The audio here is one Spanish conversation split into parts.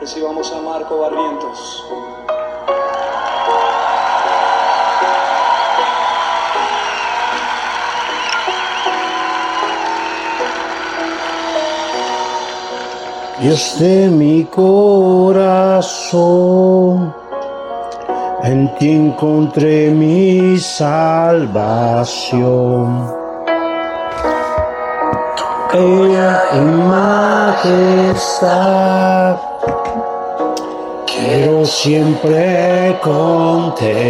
Recibamos a Marco Barrientos. De mi corazón, en ti encontré mi salvación. Ella y majestad, quiero siempre contemplar.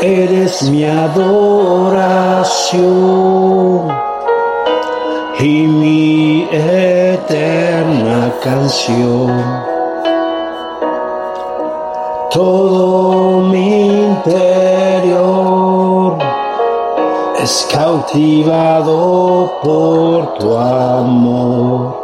Eres mi adoración y mi eterna canción. Todo mi interior es cautivado por tu amor.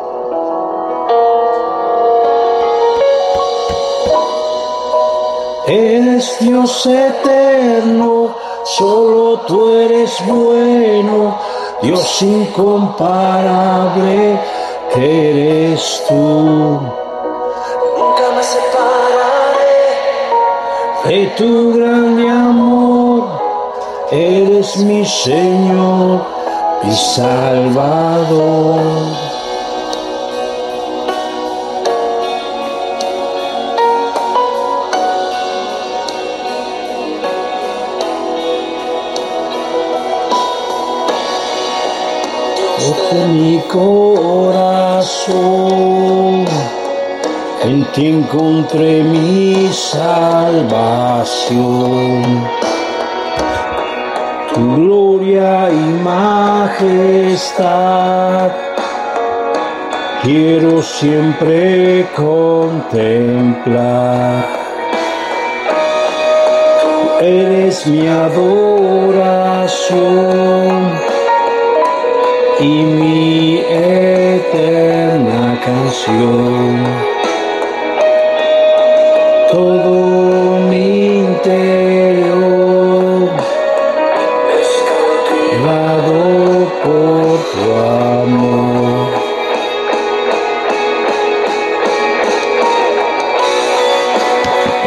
Eres Dios eterno, solo tú eres bueno Dios incomparable eres tú. De tu grande amor. Eres mi Señor, mi Salvador. mi corazón, ti encontré mi salvación. Tu gloria y majestad quiero siempre contemplar. eres mi adoración y mi eterna canción.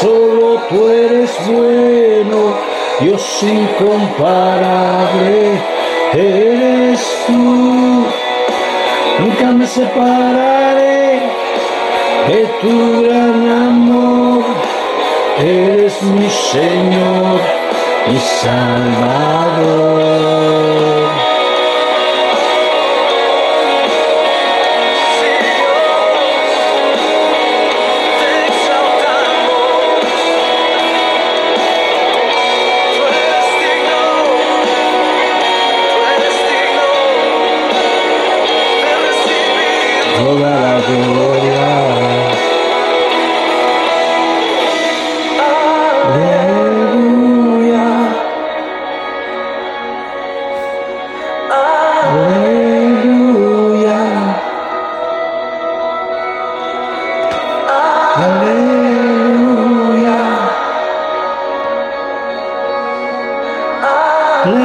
solo tú eres bueno. Dios incomparable eres tú nunca me separaré de tu gran amor. Eres mi Señor, mi Salvador.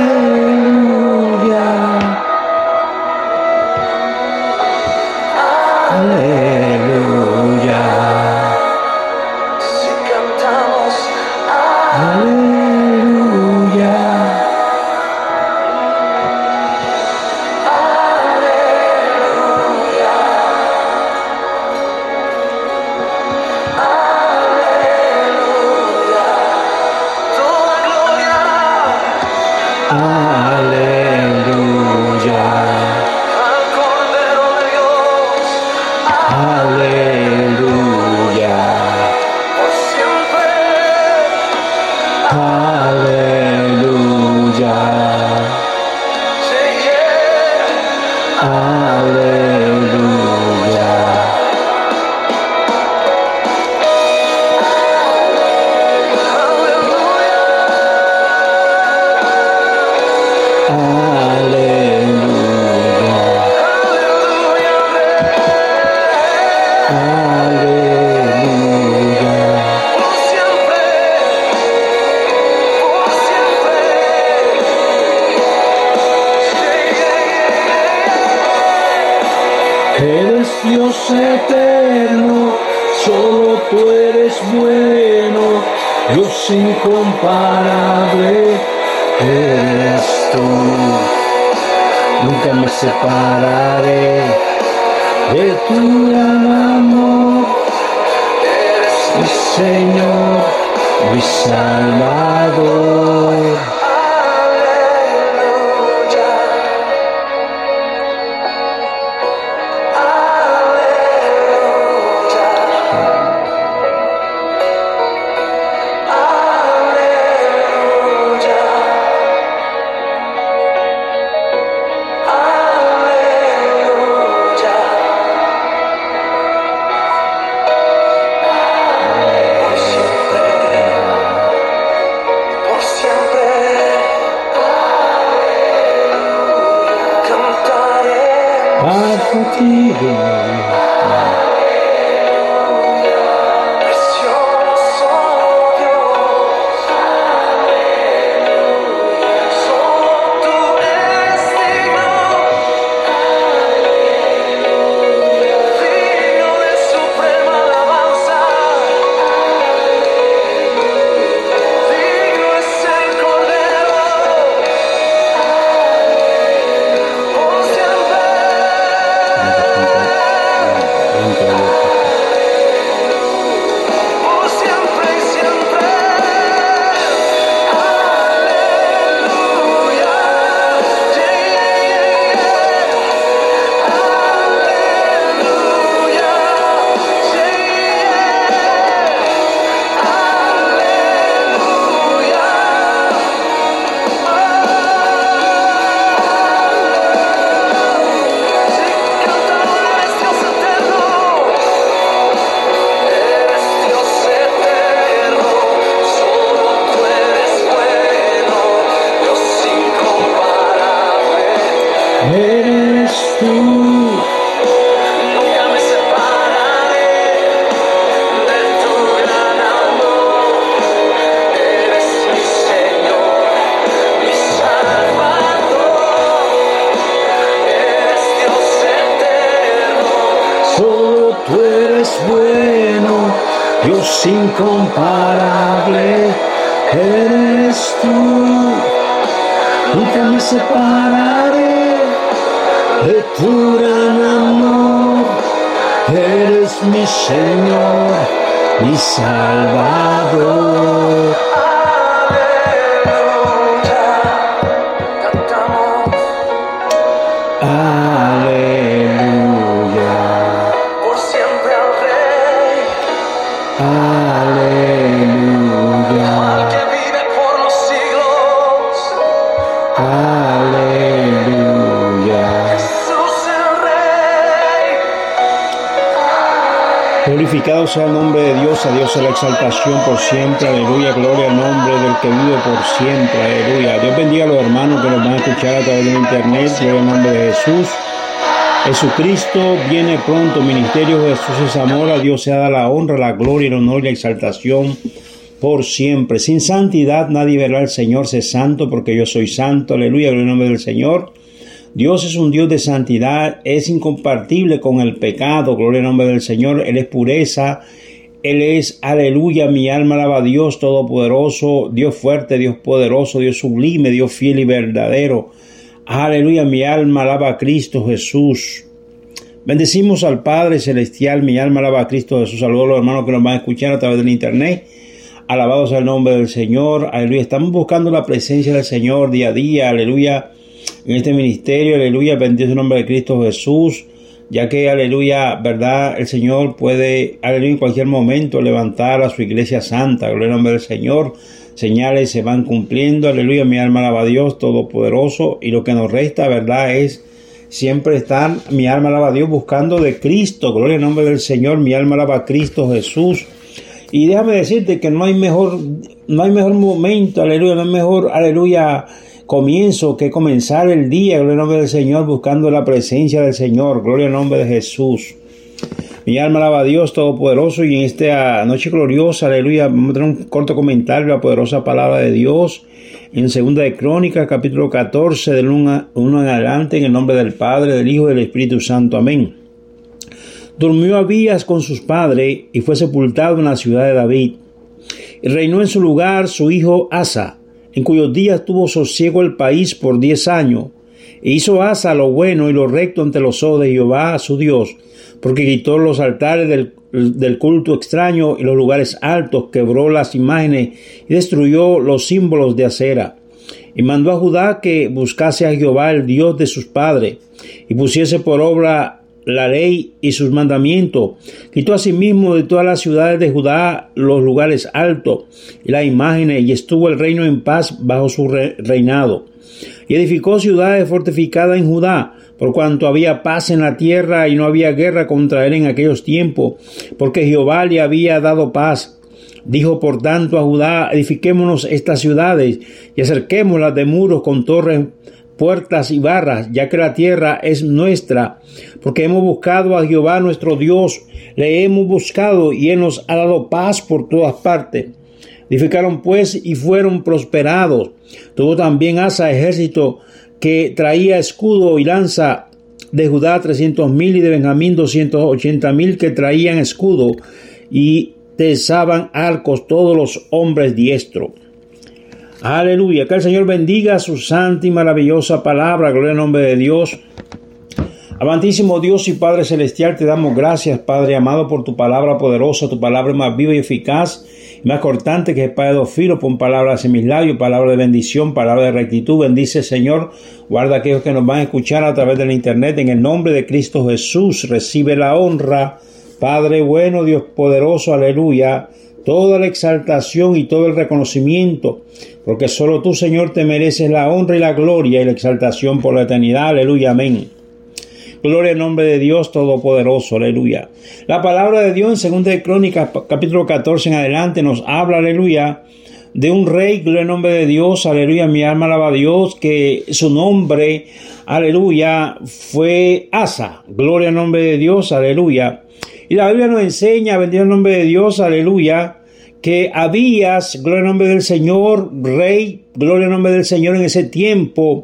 Amém. Aleluya. Eres mi Señor, mi Salvador. Nunca me separaré de tu gran amor, eres mi Señor, mi Salvador. Glorificado sea el nombre de Dios, a Dios sea la exaltación por siempre, aleluya, gloria al nombre del que vive por siempre, aleluya. Dios bendiga a los hermanos que nos van a escuchar a través de internet, gloria al nombre de Jesús. Jesucristo viene pronto, ministerio de Jesús es amor, a Dios sea la honra, la gloria, el honor y la exaltación por siempre. Sin santidad nadie verá al Señor, sé santo porque yo soy santo, aleluya, gloria al nombre del Señor. Dios es un Dios de santidad, es incompartible con el pecado, gloria al nombre del Señor, Él es pureza, Él es, aleluya, mi alma alaba a Dios Todopoderoso, Dios fuerte, Dios poderoso, Dios sublime, Dios fiel y verdadero. Aleluya, mi alma alaba a Cristo Jesús. Bendecimos al Padre Celestial, mi alma alaba a Cristo Jesús. Saludos a los hermanos que nos van a escuchar a través del internet. Alabados el nombre del Señor. Aleluya. Estamos buscando la presencia del Señor día a día. Aleluya. En este ministerio. Aleluya. Bendito el nombre de Cristo Jesús. Ya que, aleluya, verdad, el Señor puede, aleluya, en cualquier momento levantar a su iglesia santa. Gloria al nombre del Señor. señales se van cumpliendo. Aleluya, mi alma alaba a Dios Todopoderoso. Y lo que nos resta, verdad, es siempre estar, mi alma alaba a Dios buscando de Cristo. Gloria al nombre del Señor, mi alma alaba Cristo Jesús. Y déjame decirte que no hay mejor, no hay mejor momento, aleluya, no hay mejor, aleluya, comienzo que comenzar el día, gloria al nombre del Señor, buscando la presencia del Señor, gloria al nombre de Jesús. Mi alma alaba a Dios Todopoderoso y en esta noche gloriosa, aleluya, vamos a tener un corto comentario de la poderosa palabra de Dios en Segunda de Crónicas, capítulo 14, del 1 en adelante, en el nombre del Padre, del Hijo y del Espíritu Santo. Amén. Durmió Abías con sus padres y fue sepultado en la ciudad de David. Y reinó en su lugar su hijo Asa, en cuyos días tuvo sosiego el país por diez años. E hizo Asa lo bueno y lo recto ante los ojos de Jehová su Dios, porque quitó los altares del, culto extraño y los lugares altos, quebró las imágenes y destruyó los símbolos de acera. Y mandó a Judá que buscase a Jehová el Dios de sus padres, y pusiese por obra la ley y sus mandamientos. Quitó asimismo de todas las ciudades de Judá los lugares altos y las imágenes, y estuvo el reino en paz bajo su reinado. Y edificó ciudades fortificadas en Judá, por cuanto había paz en la tierra y no había guerra contra él en aquellos tiempos, porque Jehová le había dado paz. Dijo por tanto a Judá, edifiquémonos estas ciudades y acerquémoslas de muros con torres puertas y barras, ya que la tierra es nuestra, porque hemos buscado a Jehová nuestro Dios, le hemos buscado y Él nos ha dado paz por todas partes. Edificaron pues y fueron prosperados. Tuvo también Asa ejército que traía escudo y lanza de Judá trescientos mil y de Benjamín doscientos ochenta mil que traían escudo y tesaban arcos todos los hombres diestros. Aleluya. Que el Señor bendiga su santa y maravillosa palabra. Gloria al nombre de Dios. Amantísimo Dios y Padre Celestial, te damos gracias, Padre amado, por tu palabra poderosa, tu palabra más viva y eficaz, más cortante que espada de dos filos, pon palabras en mis labios, palabra de bendición, palabra de rectitud. Bendice, Señor, guarda a aquellos que nos van a escuchar a través del internet. En el nombre de Cristo Jesús, recibe la honra. Padre bueno, Dios poderoso, aleluya toda la exaltación y todo el reconocimiento, porque solo tú, Señor, te mereces la honra y la gloria y la exaltación por la eternidad. Aleluya, amén. Gloria al nombre de Dios Todopoderoso, aleluya. La palabra de Dios en 2 de Crónicas, capítulo 14 en adelante, nos habla, aleluya, de un rey, gloria nombre de Dios, aleluya, mi alma alaba a Dios, que su nombre, aleluya, fue Asa, gloria al nombre de Dios, aleluya. Y la Biblia nos enseña, bendito el nombre de Dios, aleluya, que habías, gloria al nombre del Señor, rey, gloria al nombre del Señor en ese tiempo,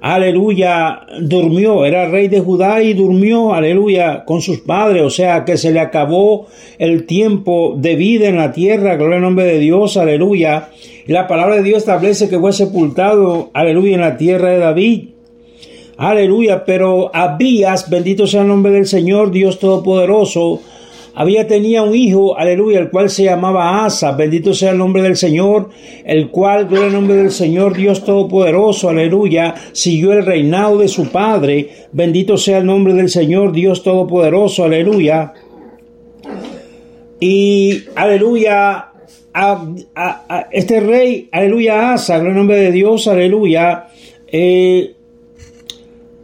aleluya, durmió, era rey de Judá y durmió, aleluya, con sus padres, o sea que se le acabó el tiempo de vida en la tierra, gloria al nombre de Dios, aleluya. Y la palabra de Dios establece que fue sepultado, aleluya, en la tierra de David. Aleluya, pero Abías, bendito sea el nombre del Señor, Dios Todopoderoso, había tenía un hijo, aleluya, el cual se llamaba Asa, bendito sea el nombre del Señor, el cual, gloria al nombre del Señor, Dios Todopoderoso, aleluya, siguió el reinado de su padre, bendito sea el nombre del Señor, Dios Todopoderoso, aleluya. Y, aleluya, a, este rey, aleluya, Asa, gloria al nombre de Dios, aleluya, eh,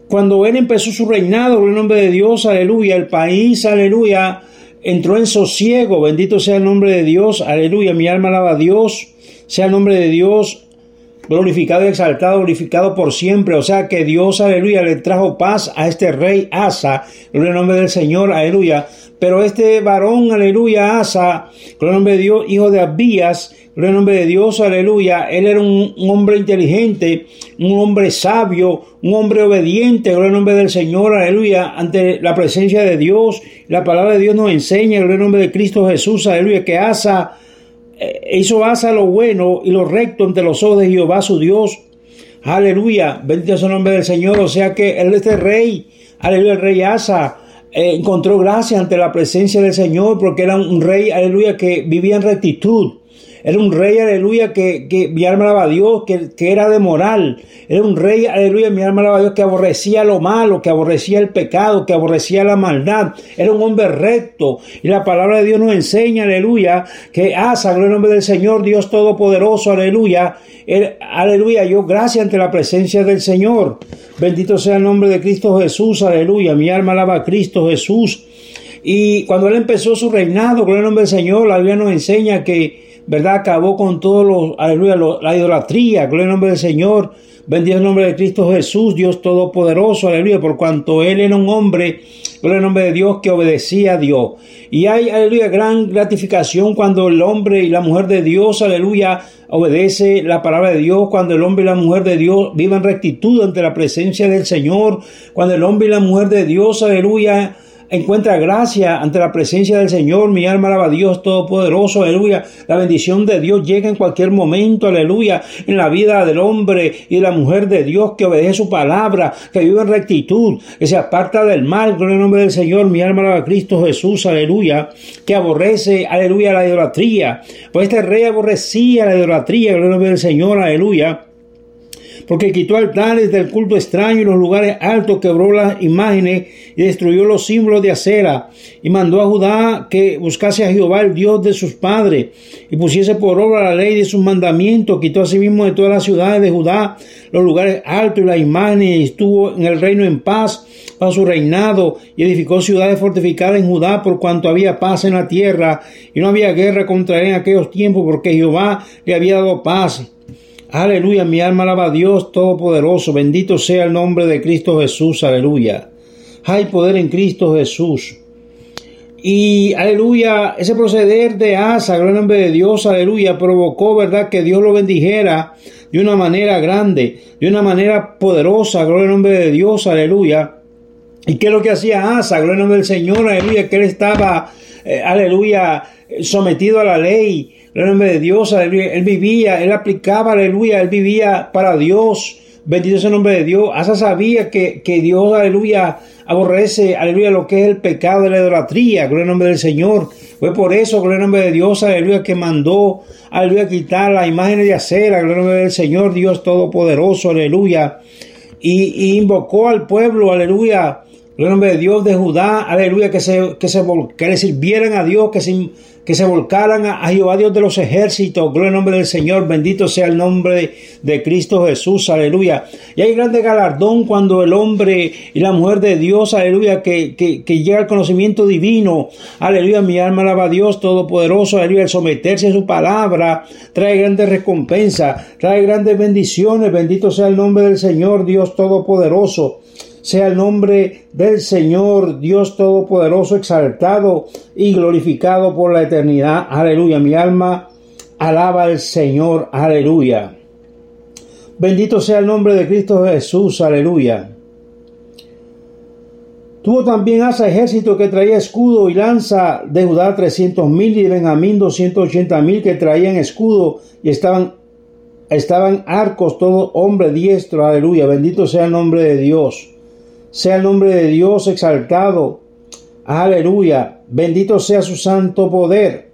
cuando él empezó su reinado, en nombre de Dios, aleluya, el país, aleluya, entró en sosiego, bendito sea el nombre de Dios, aleluya, mi alma alaba a Dios, sea el nombre de Dios, glorificado y exaltado, glorificado por siempre. O sea que Dios, aleluya, le trajo paz a este rey Asa, gloria al nombre del Señor, aleluya. Pero este varón, aleluya, Asa, gloria nombre de Dios, hijo de Abías, gloria al nombre de Dios, aleluya. Él era un, hombre inteligente, un hombre sabio, un hombre obediente, gloria al nombre del Señor, aleluya, ante la presencia de Dios. La palabra de Dios nos enseña, gloria al nombre de Cristo Jesús, aleluya, que Asa eh, hizo Asa lo bueno y lo recto ante los ojos de Jehová su Dios. Aleluya, bendito sea el nombre del Señor. O sea que él, este rey, aleluya, el rey Asa, eh, encontró gracia ante la presencia del Señor porque era un rey, aleluya, que vivía en rectitud. Era un rey, aleluya, que, que mi alma alaba a Dios, que, que era de moral. Era un rey, aleluya, mi alma alaba a Dios, que aborrecía lo malo, que aborrecía el pecado, que aborrecía la maldad. Era un hombre recto. Y la palabra de Dios nos enseña, aleluya, que Asa, gloria al nombre del Señor, Dios Todopoderoso, aleluya. Aleluya, yo gracias ante la presencia del Señor. Bendito sea el nombre de Cristo Jesús, aleluya. Mi alma alaba a Cristo Jesús. Y cuando él empezó su reinado, gloria al nombre del Señor, la Biblia nos enseña que, ¿verdad? Acabó con todos los, aleluya, la idolatría, gloria al nombre del Señor. Bendito el nombre de Cristo Jesús, Dios Todopoderoso, aleluya, por cuanto él era un hombre, gloria al nombre de Dios, que obedecía a Dios. Y hay, aleluya, gran gratificación cuando el hombre y la mujer de Dios, aleluya, obedece la palabra de Dios, cuando el hombre y la mujer de Dios viven rectitud ante la presencia del Señor, cuando el hombre y la mujer de Dios, aleluya, encuentra gracia ante la presencia del Señor. Mi alma alaba a Dios Todopoderoso, aleluya. La bendición de Dios llega en cualquier momento, aleluya, en la vida del hombre y de la mujer de Dios que obedece su palabra, que vive en rectitud, que se aparta del mal, gloria al nombre del Señor. Mi alma alaba a Cristo Jesús, aleluya, que aborrece, aleluya, la idolatría. Pues este rey aborrecía la idolatría, gloria al nombre del Señor, aleluya porque quitó altares del culto extraño y los lugares altos, quebró las imágenes y destruyó los símbolos de acera, y mandó a Judá que buscase a Jehová, el Dios de sus padres, y pusiese por obra la ley de sus mandamientos, quitó asimismo de todas las ciudades de Judá los lugares altos y las imágenes, y estuvo en el reino en paz para su reinado, y edificó ciudades fortificadas en Judá, por cuanto había paz en la tierra, y no había guerra contra él en aquellos tiempos, porque Jehová le había dado paz. Aleluya, mi alma alaba a Dios Todopoderoso, bendito sea el nombre de Cristo Jesús, aleluya. Hay poder en Cristo Jesús. Y aleluya, ese proceder de Asa, gloria al nombre de Dios, aleluya, provocó, verdad, que Dios lo bendijera de una manera grande, de una manera poderosa, gloria al nombre de Dios, aleluya. ¿Y qué es lo que hacía Asa? Gloria al nombre del Señor, aleluya, que él estaba, eh, aleluya, sometido a la ley, al nombre de Dios, aleluya. Él vivía, él aplicaba, aleluya, él vivía para Dios. Bendito sea el nombre de Dios. Asa sabía que, que Dios, aleluya, aborrece, aleluya, lo que es el pecado de la idolatría, gloria al nombre del Señor. Fue por eso, gloria al nombre de Dios, aleluya, que mandó, aleluya, quitar las imágenes de acera, gloria al nombre del Señor, Dios Todopoderoso, aleluya. Y, invocó al pueblo, aleluya, Gloria nombre de Dios de Judá, aleluya, que se, que se que le sirvieran a Dios, que se, que se volcaran a, Jehová Dios de los ejércitos, gloria al nombre del Señor, bendito sea el nombre de Cristo Jesús, aleluya. Y hay grande galardón cuando el hombre y la mujer de Dios, aleluya, que, que, que llega al conocimiento divino, aleluya, mi alma alaba a Dios Todopoderoso, aleluya, el someterse a su palabra, trae grandes recompensas, trae grandes bendiciones, bendito sea el nombre del Señor, Dios Todopoderoso sea el nombre del Señor Dios Todopoderoso exaltado y glorificado por la eternidad. Aleluya. Mi alma alaba al Señor. Aleluya. Bendito sea el nombre de Cristo Jesús. Aleluya. Tuvo también Asa ejército que traía escudo y lanza de Judá trescientos mil y de Benjamín doscientos ochenta mil que traían escudo y estaban estaban arcos todo hombre diestro. Aleluya. Bendito sea el nombre de Dios sea el nombre de Dios exaltado. Aleluya. Bendito sea su santo poder.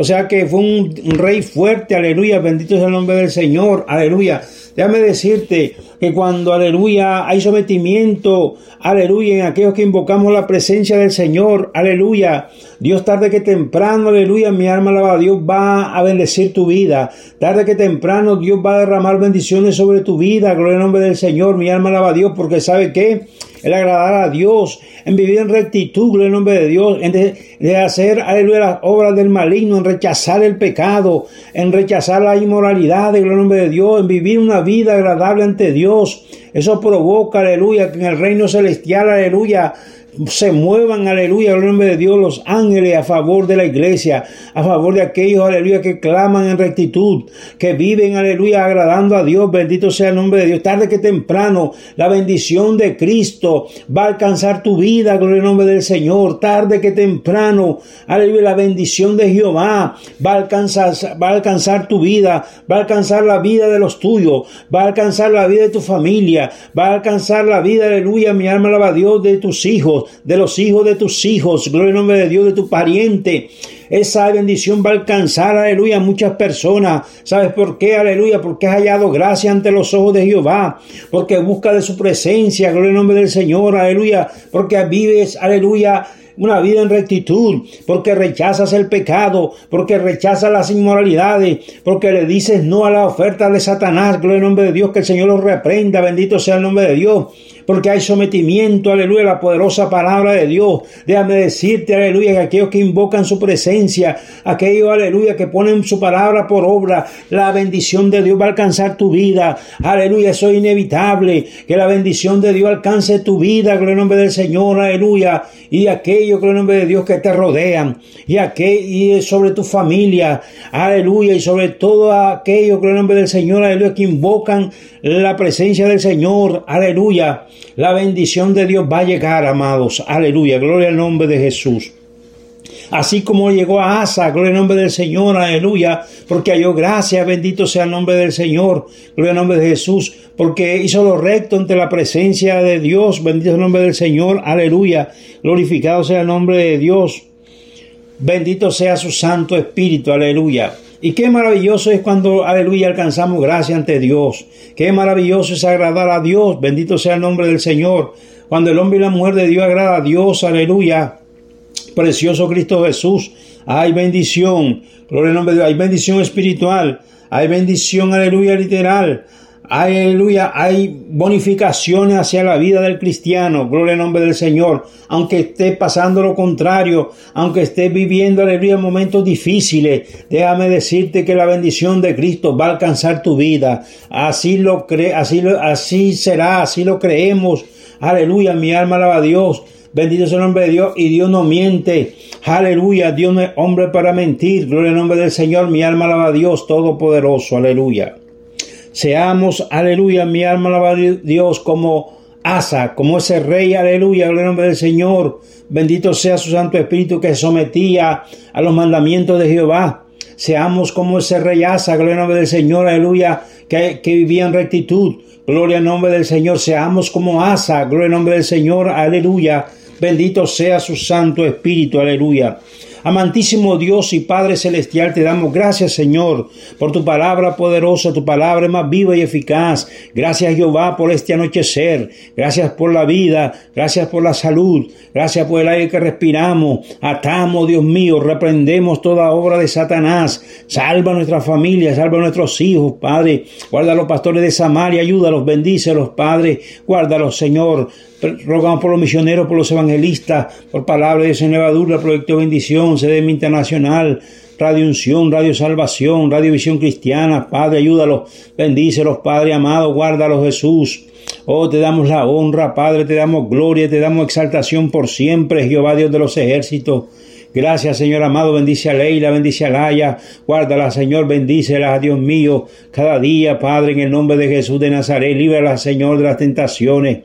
O sea que fue un, rey fuerte, aleluya. Bendito sea el nombre del Señor, aleluya. Déjame decirte que cuando, aleluya, hay sometimiento, aleluya, en aquellos que invocamos la presencia del Señor, aleluya. Dios tarde que temprano, aleluya, mi alma alaba Dios, va a bendecir tu vida. Tarde que temprano Dios va a derramar bendiciones sobre tu vida, gloria al nombre del Señor, mi alma alaba a Dios, porque sabe que el agradar a Dios, en vivir en rectitud, gloria al nombre de Dios, en de, hacer, aleluya, las obras del maligno, en rechazar el pecado, en rechazar la inmoralidad, gloria al nombre de Dios, en vivir una vida agradable ante Dios. Eso provoca, aleluya, que en el reino celestial, aleluya, se muevan, aleluya, en nombre de Dios, los ángeles a favor de la iglesia, a favor de aquellos, aleluya, que claman en rectitud, que viven, aleluya, agradando a Dios, bendito sea el nombre de Dios. Tarde que temprano, la bendición de Cristo va a alcanzar tu vida, gloria al nombre del Señor. Tarde que temprano, aleluya, la bendición de Jehová va a alcanzar, va a alcanzar tu vida, va a alcanzar la vida de los tuyos, va a alcanzar la vida de tu familia, va a alcanzar la vida, aleluya, mi alma alaba a Dios, de tus hijos de los hijos de tus hijos, gloria nombre de Dios, de tu pariente. Esa bendición va a alcanzar, aleluya, a muchas personas. ¿Sabes por qué? Aleluya, porque has hallado gracia ante los ojos de Jehová, porque busca de su presencia, gloria nombre del Señor, aleluya, porque vives, aleluya, una vida en rectitud, porque rechazas el pecado, porque rechazas las inmoralidades, porque le dices no a la oferta de Satanás, gloria al nombre de Dios, que el Señor los reprenda, bendito sea el nombre de Dios porque hay sometimiento, aleluya, a la poderosa palabra de Dios. Déjame decirte, aleluya, que aquellos que invocan su presencia, aquellos, aleluya, que ponen su palabra por obra, la bendición de Dios va a alcanzar tu vida. Aleluya, eso es inevitable, que la bendición de Dios alcance tu vida, gloria al nombre del Señor, aleluya, y aquellos, gloria al nombre de Dios, que te rodean, y, aquel, y sobre tu familia, aleluya, y sobre todo aquellos, gloria al nombre del Señor, aleluya, que invocan la presencia del Señor, aleluya. La bendición de Dios va a llegar, amados. Aleluya. Gloria al nombre de Jesús. Así como llegó a Asa, gloria al nombre del Señor, aleluya, porque halló gracia, bendito sea el nombre del Señor, gloria al nombre de Jesús, porque hizo lo recto ante la presencia de Dios, bendito sea el nombre del Señor, aleluya, glorificado sea el nombre de Dios, bendito sea su Santo Espíritu, aleluya. Y qué maravilloso es cuando, aleluya, alcanzamos gracia ante Dios. Qué maravilloso es agradar a Dios. Bendito sea el nombre del Señor. Cuando el hombre y la mujer de Dios agrada a Dios, aleluya. Precioso Cristo Jesús. Hay bendición. Gloria al nombre de Dios. Hay bendición espiritual. Hay bendición, aleluya, literal. Aleluya, hay bonificaciones hacia la vida del cristiano, gloria al nombre del Señor, aunque esté pasando lo contrario, aunque esté viviendo, aleluya, momentos difíciles, déjame decirte que la bendición de Cristo va a alcanzar tu vida, así lo cree, así, así será, así lo creemos, aleluya, mi alma alaba a Dios, Bendito sea el nombre de Dios y Dios no miente. Aleluya. Dios no es hombre para mentir. Gloria al nombre del Señor. Mi alma alaba a Dios Todopoderoso. Aleluya. Seamos, aleluya, mi alma alaba a Dios como Asa, como ese rey, aleluya, en el nombre del Señor. Bendito sea su Santo Espíritu que sometía a los mandamientos de Jehová. Seamos como ese rey Asa, gloria al nombre del Señor, aleluya, que, que vivía en rectitud. Gloria al nombre del Señor. Seamos como Asa, gloria al nombre del Señor, aleluya. Bendito sea su Santo Espíritu, aleluya. Amantísimo Dios y Padre Celestial, te damos gracias, Señor, por tu palabra poderosa, tu palabra más viva y eficaz. Gracias, Jehová, por este anochecer. Gracias por la vida. Gracias por la salud. Gracias por el aire que respiramos. Atamos, Dios mío, reprendemos toda obra de Satanás. Salva a nuestra familia, salva a nuestros hijos, Padre. Guarda a los pastores de Samaria, ayúdalos, bendícelos, Padre. Guárdalos, Señor. Rogamos por los misioneros, por los evangelistas, por palabra de Levadura, Proyecto Bendición, CDM Internacional, Radio Unción, Radio Salvación, Radio Visión Cristiana. Padre, ayúdalos, bendícelos, Padre amado, guárdalos, Jesús. Oh, te damos la honra, Padre, te damos gloria, te damos exaltación por siempre, Jehová Dios de los ejércitos. Gracias, Señor amado. Bendice a Leila, bendice a Laia. Guárdala, Señor. Bendícela, Dios mío. Cada día, Padre, en el nombre de Jesús de Nazaret. Líbrala, Señor, de las tentaciones.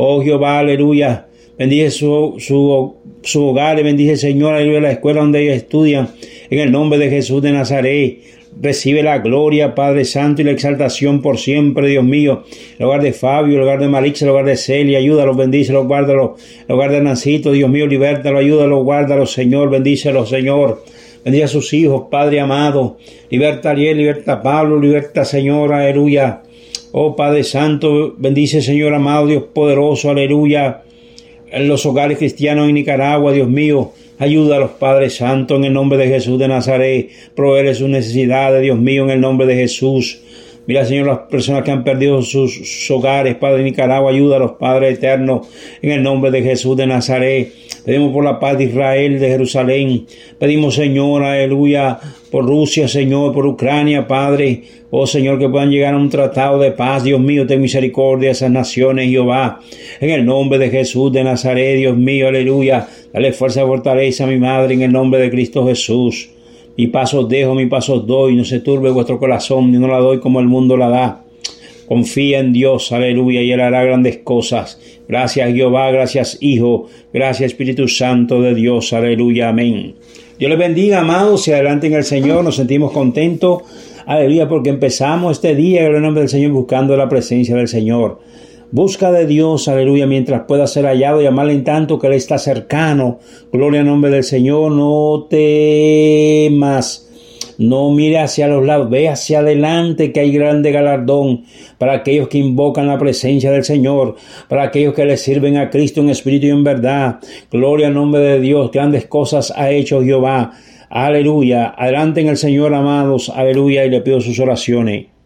Oh Jehová, aleluya. Bendice su, su, su hogar, bendice Señor, aleluya, la escuela donde ellos estudian. En el nombre de Jesús de Nazaret. Recibe la gloria, Padre Santo, y la exaltación por siempre, Dios mío. El hogar de Fabio, el hogar de Marix, el hogar de Celia, ayúdalo, bendícelo, guárdalo. El hogar de Nancito, Dios mío, libértalo, ayúdalo, guárdalo, Señor, bendícelo, Señor. Bendice a sus hijos, Padre amado. Liberta a Ariel, liberta a Pablo, liberta, Señor, aleluya. Oh Padre Santo, bendice Señor amado, Dios poderoso, aleluya. En los hogares cristianos en Nicaragua, Dios mío, ayuda a los Padres Santos en el nombre de Jesús de Nazaret. Proveer sus necesidades, Dios mío, en el nombre de Jesús. Mira, Señor, las personas que han perdido sus, hogares, Padre Nicaragua, ayuda a los Padres eternos en el nombre de Jesús de Nazaret. Pedimos por la paz de Israel, de Jerusalén. Pedimos, Señor, aleluya, por Rusia, Señor, por Ucrania, Padre. Oh Señor, que puedan llegar a un tratado de paz. Dios mío, ten misericordia a esas naciones, Jehová. En el nombre de Jesús de Nazaret, Dios mío, aleluya. Dale fuerza y fortaleza a mi madre en el nombre de Cristo Jesús. Mi paso dejo, mi paso doy. No se turbe vuestro corazón, ni no la doy como el mundo la da. Confía en Dios, aleluya, y Él hará grandes cosas. Gracias Jehová, gracias Hijo, gracias Espíritu Santo de Dios, aleluya, amén. Dios les bendiga, amados, y adelante en el Señor, nos sentimos contentos, aleluya, porque empezamos este día en el nombre del Señor buscando la presencia del Señor. Busca de Dios, aleluya, mientras pueda ser hallado y amarle en tanto que Él está cercano. Gloria al nombre del Señor, no temas. No mire hacia los lados, ve hacia adelante que hay grande galardón para aquellos que invocan la presencia del Señor, para aquellos que le sirven a Cristo en espíritu y en verdad. Gloria al nombre de Dios, grandes cosas ha hecho Jehová. Aleluya, adelante en el Señor, amados, aleluya, y le pido sus oraciones.